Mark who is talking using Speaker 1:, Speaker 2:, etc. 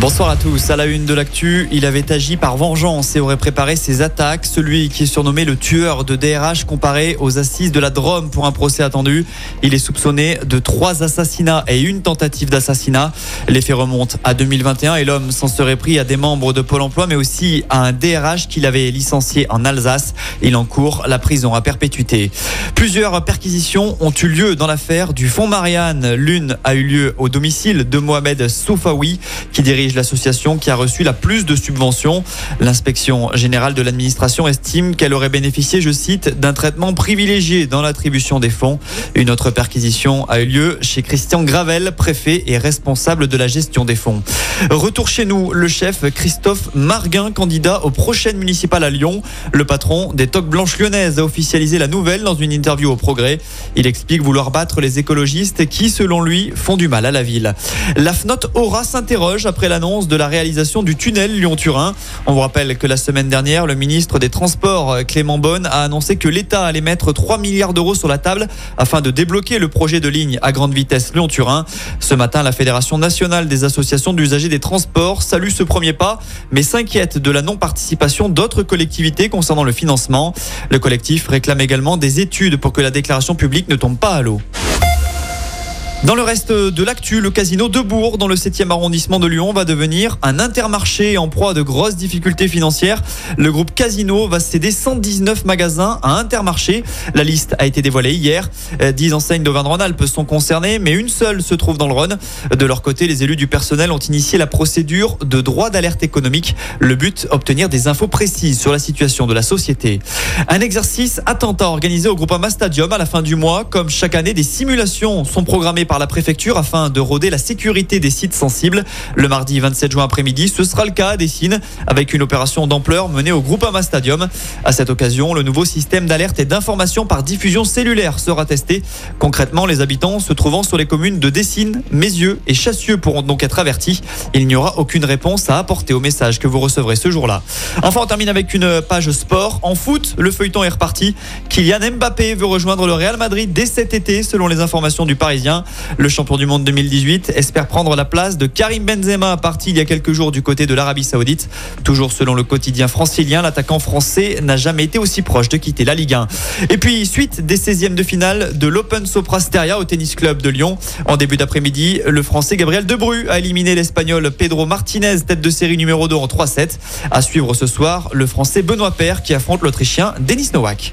Speaker 1: Bonsoir à tous. À la une de l'actu, il avait agi par vengeance et aurait préparé ses attaques. Celui qui est surnommé le tueur de DRH comparé aux assises de la Drôme pour un procès attendu. Il est soupçonné de trois assassinats et une tentative d'assassinat. Les faits remontent à 2021 et l'homme s'en serait pris à des membres de Pôle emploi mais aussi à un DRH qu'il avait licencié en Alsace. Il encourt la prison à perpétuité. Plusieurs perquisitions ont eu lieu dans l'affaire du fonds Marianne. L'une a eu lieu au domicile de Mohamed Soufaoui qui dirige l'association qui a reçu la plus de subventions. L'inspection générale de l'administration estime qu'elle aurait bénéficié, je cite, d'un traitement privilégié dans l'attribution des fonds. Une autre perquisition a eu lieu chez Christian Gravel, préfet et responsable de la gestion des fonds. Retour chez nous, le chef Christophe Marguin, candidat aux prochaines municipales à Lyon. Le patron des Toques Blanches Lyonnaises a officialisé la nouvelle dans une interview au Progrès. Il explique vouloir battre les écologistes qui, selon lui, font du mal à la ville. La FNOT Aura s'interroge après l'annonce de la réalisation du tunnel Lyon-Turin. On vous rappelle que la semaine dernière, le ministre des Transports, Clément Bonne, a annoncé que l'État allait mettre 3 milliards d'euros sur la table afin de débloquer le projet de ligne à grande vitesse Lyon-Turin. Ce matin, la Fédération nationale des associations d'usagers des transports salue ce premier pas, mais s'inquiète de la non-participation d'autres collectivités concernant le financement. Le collectif réclame également des études pour que la déclaration publique ne tombe pas à l'eau. Dans le reste de l'actu, le casino de Bourg, dans le 7e arrondissement de Lyon, va devenir un intermarché en proie à de grosses difficultés financières. Le groupe Casino va céder 119 magasins à Intermarché. La liste a été dévoilée hier. 10 enseignes d'Auvergne-Rhône-Alpes sont concernées, mais une seule se trouve dans le Rhône. De leur côté, les élus du personnel ont initié la procédure de droit d'alerte économique. Le but, obtenir des infos précises sur la situation de la société. Un exercice attentat organisé au Groupama Stadium à la fin du mois. Comme chaque année, des simulations sont programmées par la préfecture afin de rôder la sécurité des sites sensibles. Le mardi 27 juin après-midi, ce sera le cas à Dessine avec une opération d'ampleur menée au Groupama Stadium. À cette occasion, le nouveau système d'alerte et d'information par diffusion cellulaire sera testé. Concrètement, les habitants se trouvant sur les communes de Dessine, Mézieux et Chassieux pourront donc être avertis. Il n'y aura aucune réponse à apporter au message que vous recevrez ce jour-là. Enfin, on termine avec une page sport. En foot, le feuilleton est reparti. Kylian Mbappé veut rejoindre le Real Madrid dès cet été, selon les informations du Parisien. Le champion du monde 2018 espère prendre la place de Karim Benzema, parti il y a quelques jours du côté de l'Arabie Saoudite. Toujours selon le quotidien francilien, l'attaquant français n'a jamais été aussi proche de quitter la Ligue 1. Et puis, suite des 16e de finale de l'Open Soprasteria au tennis club de Lyon. En début d'après-midi, le français Gabriel Debru a éliminé l'espagnol Pedro Martinez, tête de série numéro 2 en 3-7. À suivre ce soir, le français Benoît Paire qui affronte l'Autrichien Denis Nowak.